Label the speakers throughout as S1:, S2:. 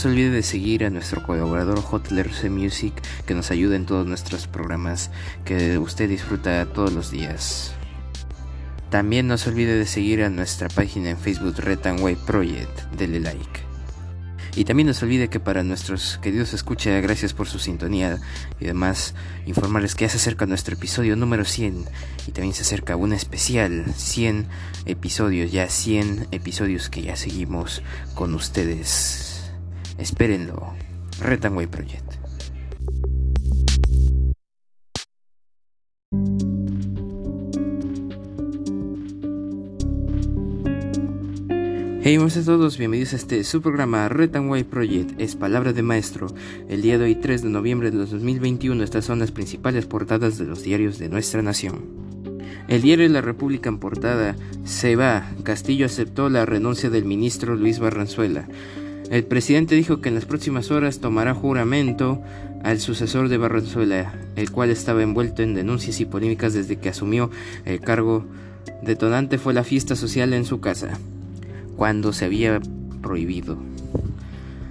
S1: No se olvide de seguir a nuestro colaborador JLRC Music que nos ayuda en todos nuestros programas que usted disfruta todos los días. También no se olvide de seguir a nuestra página en Facebook Red Way Project. Dele like. Y también no se olvide que para nuestros queridos escucha, gracias por su sintonía y además informarles que ya se acerca nuestro episodio número 100 y también se acerca un especial 100 episodios, ya 100 episodios que ya seguimos con ustedes. Espérenlo. Red Way Project. Hey, a todos, bienvenidos a este su programa White Project, es Palabra de Maestro. El día de hoy, 3 de noviembre de 2021, estas son las principales portadas de los diarios de nuestra nación. El diario la República en portada se va. Castillo aceptó la renuncia del ministro Luis Barranzuela. El presidente dijo que en las próximas horas tomará juramento al sucesor de Barranzuela, el cual estaba envuelto en denuncias y polémicas desde que asumió el cargo. Detonante fue la fiesta social en su casa cuando se había prohibido.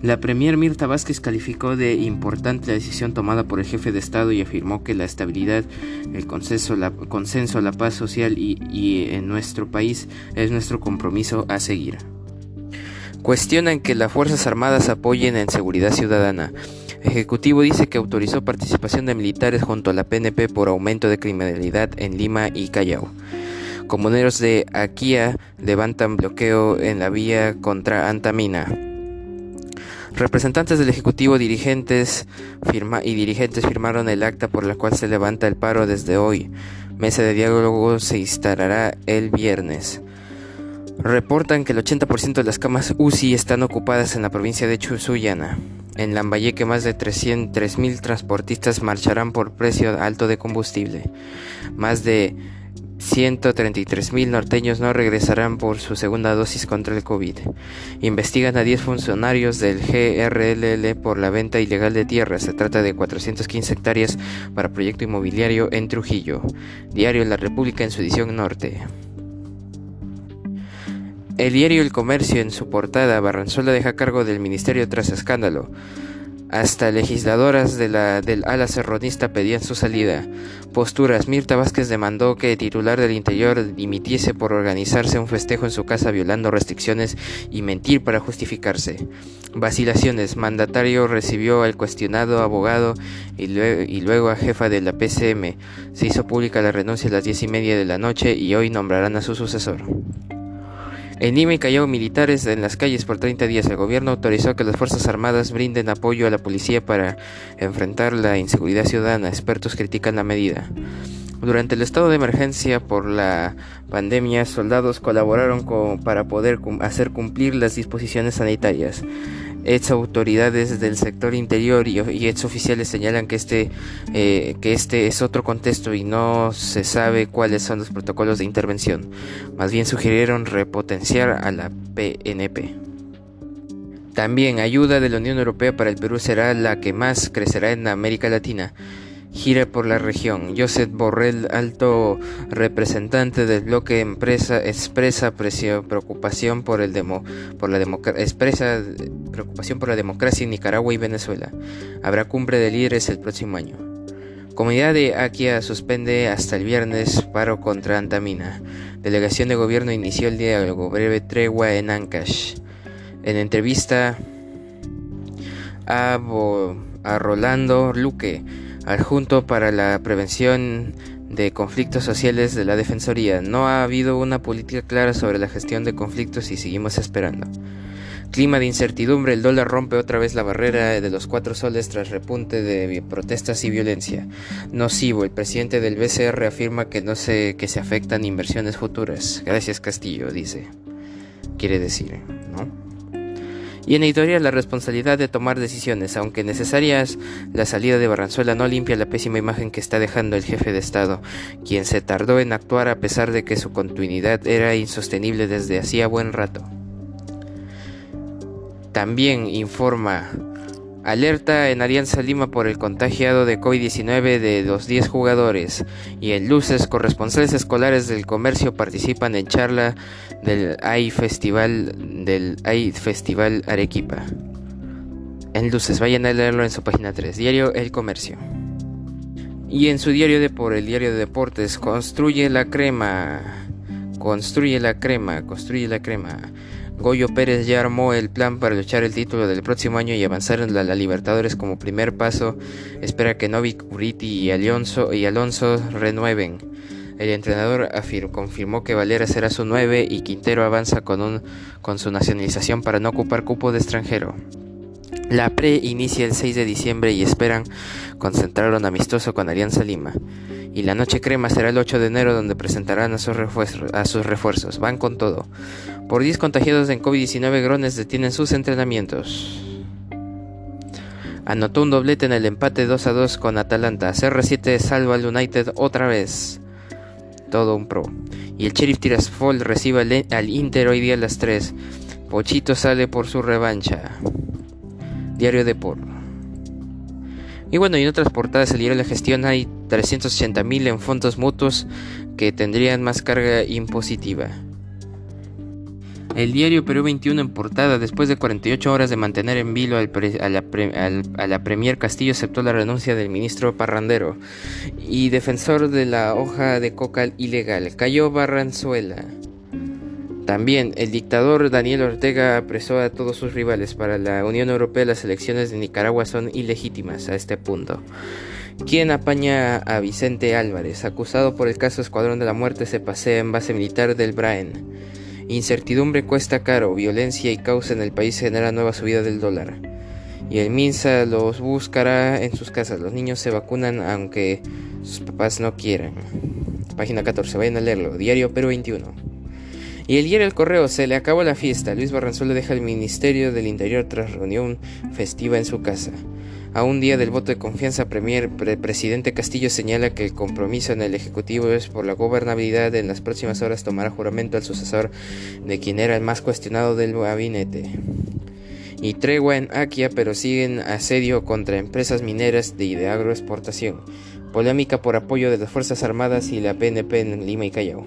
S1: La Premier Mirta Vázquez calificó de importante la decisión tomada por el jefe de Estado y afirmó que la estabilidad, el consenso, la, paz social y, y en nuestro país es nuestro compromiso a seguir. Cuestionan que las Fuerzas Armadas apoyen en seguridad ciudadana. Ejecutivo dice que autorizó participación de militares junto a la PNP por aumento de criminalidad en Lima y Callao. Comuneros de Aquia levantan bloqueo en la vía contra Antamina. Representantes del Ejecutivo dirigentes y dirigentes firmaron el acta por la cual se levanta el paro desde hoy. Mesa de diálogo se instalará el viernes. Reportan que el 80% de las camas UCI están ocupadas en la provincia de Chusuyana. En Lambayeque más de 303.000 transportistas marcharán por precio alto de combustible. Más de 133.000 norteños no regresarán por su segunda dosis contra el COVID. Investigan a 10 funcionarios del GRLL por la venta ilegal de tierra. Se trata de 415 hectáreas para proyecto inmobiliario en Trujillo. Diario La República en su edición norte. El diario El Comercio en su portada Barranzuela deja cargo del ministerio tras escándalo. Hasta legisladoras de la, del ala serronista pedían su salida. Posturas. Mirta Vázquez demandó que el titular del Interior dimitiese por organizarse un festejo en su casa violando restricciones y mentir para justificarse. Vacilaciones. Mandatario recibió al cuestionado abogado y, y luego a jefa de la PCM. Se hizo pública la renuncia a las diez y media de la noche y hoy nombrarán a su sucesor. En Lima y Callao militares en las calles por 30 días. El gobierno autorizó que las Fuerzas Armadas brinden apoyo a la policía para enfrentar la inseguridad ciudadana. Expertos critican la medida. Durante el estado de emergencia por la pandemia, soldados colaboraron para poder hacer cumplir las disposiciones sanitarias. Ex autoridades del sector interior y, ex oficiales señalan que este, eh, que este es otro contexto y no se sabe cuáles son los protocolos de intervención. Más bien sugirieron repotenciar a la PNP. También ayuda de la Unión Europea para el Perú será la que más crecerá en América Latina gira por la región. Josep Borrell, alto representante del bloque empresa, expresa preocupación por el demo, por la expresa preocupación por la democracia en Nicaragua y Venezuela. Habrá cumbre de líderes el próximo año. Comunidad de Aquia suspende hasta el viernes paro contra Antamina. Delegación de gobierno inició el diálogo, breve tregua en Ancash. En entrevista a, a Rolando Luque, adjunto para la prevención de conflictos sociales de la Defensoría. No ha habido una política clara sobre la gestión de conflictos y seguimos esperando. Clima de incertidumbre, el dólar rompe otra vez la barrera de los cuatro soles tras repunte de protestas y violencia. Nocivo, el presidente del BCR afirma que no se, que se afectan inversiones futuras. Gracias Castillo, dice. Quiere decir, ¿no? Y en editorial la responsabilidad de tomar decisiones, aunque necesarias, la salida de Barranzuela no limpia la pésima imagen que está dejando el jefe de Estado, quien se tardó en actuar a pesar de que su continuidad era insostenible desde hacía buen rato. También informa Alerta en Alianza Lima por el contagiado de COVID-19 de los 10 jugadores y en Luces corresponsales escolares del comercio participan en charla del AI Festival del AI Festival Arequipa. en luces. Vayan a leerlo en su página 3, Diario El Comercio. Y en su diario de por el diario de deportes, construye la crema. Construye la crema, construye la crema. Goyo Pérez ya armó el plan para luchar el título del próximo año y avanzar en la, Libertadores como primer paso. Espera que Novik, Uriti y Alonso, y Alonso renueven. El entrenador confirmó que Valera será su 9 y Quintero avanza con, un, con su nacionalización para no ocupar cupo de extranjero. La pre inicia el 6 de diciembre y esperan concentrar un amistoso con Alianza Lima. Y la noche crema será el 8 de enero donde presentarán a sus, refuerzos. Van con todo. Por 10 contagiados en COVID-19, Grones detienen sus entrenamientos. Anotó un doblete en el empate 2 a 2 con Atalanta. CR7 salva al United otra vez. Todo un pro. Y el Sheriff Tiraspol recibe al Inter hoy día a las 3. Pochito sale por su revancha. Diario de Por. Y bueno, y en otras portadas diario La Gestión hay 380.000 en fondos mutuos que tendrían más carga impositiva. El diario Perú 21 en portada, después de 48 horas de mantener en vilo a, la a, la Premier Castillo, aceptó la renuncia del ministro Parrandero y defensor de la hoja de coca ilegal. Cayó Barranzuela. También el dictador Daniel Ortega apresó a todos sus rivales. Para la Unión Europea las elecciones de Nicaragua son ilegítimas a este punto. ¿Quién apaña a Vicente Álvarez? Acusado por el caso Escuadrón de la Muerte se pasea en base militar del Braen. Incertidumbre cuesta caro, violencia y causa en el país genera nueva subida del dólar. Y el MINSA los buscará en sus casas. Los niños se vacunan aunque sus papás no quieran. Página 14, vayan a leerlo. Diario Perú 21. Y el diario El Correo se le acabó la fiesta. Luis Barranzuela deja el Ministerio del Interior tras reunión festiva en su casa. A un día del voto de confianza, Premier, presidente Castillo señala que el compromiso en el Ejecutivo es por la gobernabilidad. En las próximas horas tomará juramento al sucesor de quien era el más cuestionado del gabinete. Y tregua en Akia, pero siguen asedio contra empresas mineras de, de agroexportación. Polémica por apoyo de las Fuerzas Armadas y la PNP en Lima y Callao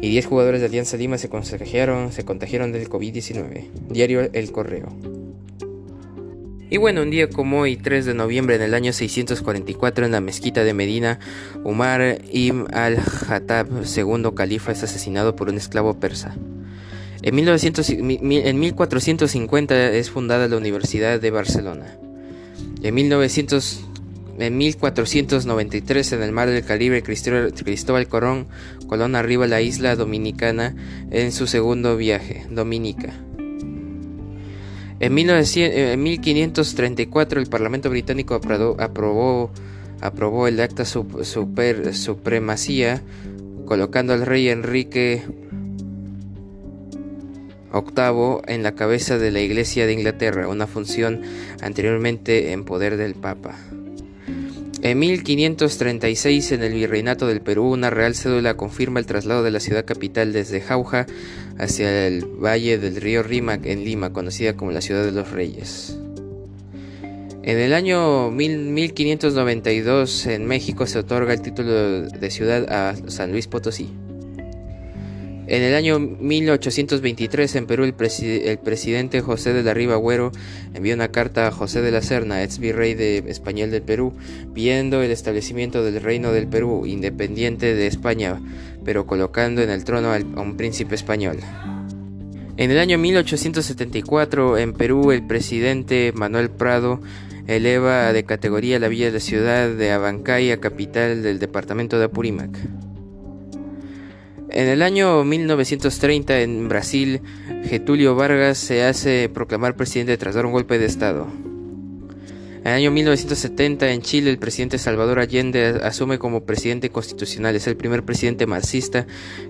S1: y 10 jugadores de Alianza Lima se se contagiaron del COVID-19. Diario El Correo. Y bueno, un día como hoy, 3 de noviembre del año 644, en la mezquita de Medina, Umar ibn al-Hattab, segundo califa, es asesinado por un esclavo persa. En, en 1450 es fundada la Universidad de Barcelona. En 1900 en 1493, en el mar del Caribe, Cristóbal Colón, Colón arriba la isla dominicana en su segundo viaje, Dominica. En, 1534, el Parlamento británico aprobó, el acta supremacía, colocando al rey Enrique VIII en la cabeza de la Iglesia de Inglaterra, una función anteriormente en poder del Papa. En 1536, en el Virreinato del Perú, una real cédula confirma el traslado de la ciudad capital desde Jauja hacia el valle del río Rímac en Lima, conocida como la Ciudad de los Reyes. En el año 1592, en México, se otorga el título de ciudad a San Luis Potosí. En el año 1823 en Perú el, presidente José de la Riva Agüero envió una carta a José de la Serna, ex virrey de español del Perú, pidiendo el establecimiento del reino del Perú, independiente de España, pero colocando en el trono a un príncipe español. En el año 1874 en Perú el presidente Manuel Prado eleva de categoría la villa de la ciudad de Abancay capital del departamento de Apurímac. En el año 1930 en Brasil, Getulio Vargas se hace proclamar presidente tras dar un golpe de Estado. En el año 1970 en Chile el presidente Salvador Allende asume como presidente constitucional. Es el primer presidente marxista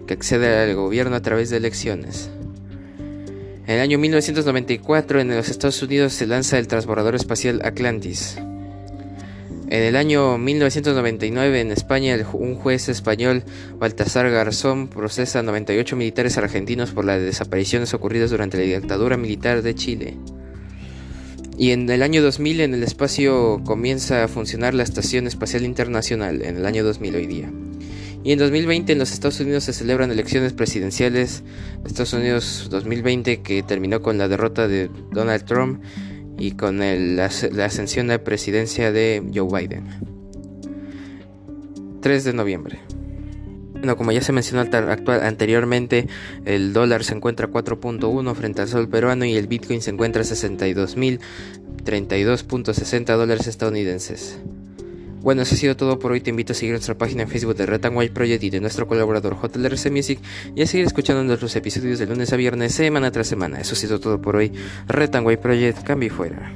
S1: que accede al gobierno a través de elecciones. En el año 1994 en los Estados Unidos se lanza el transbordador espacial Atlantis. En el año 1999 en España un juez español, Baltasar Garzón, procesa a 98 militares argentinos por las desapariciones ocurridas durante la dictadura militar de Chile. Y en el año 2000 en el espacio comienza a funcionar la Estación Espacial Internacional, en el año 2000 hoy día. Y en 2020 en los Estados Unidos se celebran elecciones presidenciales, Estados Unidos 2020 que terminó con la derrota de Donald Trump y con la, ascensión a la presidencia de Joe Biden. 3 de noviembre. Bueno, como ya se mencionó anteriormente, el dólar se encuentra 4.1 frente al sol peruano y el Bitcoin se encuentra a 62.032.60 dólares estadounidenses. Bueno, eso ha sido todo por hoy. Te invito a seguir nuestra página en Facebook de Red Project y de nuestro colaborador JLRC Music y a seguir escuchando nuestros episodios de lunes a viernes, semana tras semana. Eso ha sido todo por hoy. Red Project, cambio y fuera.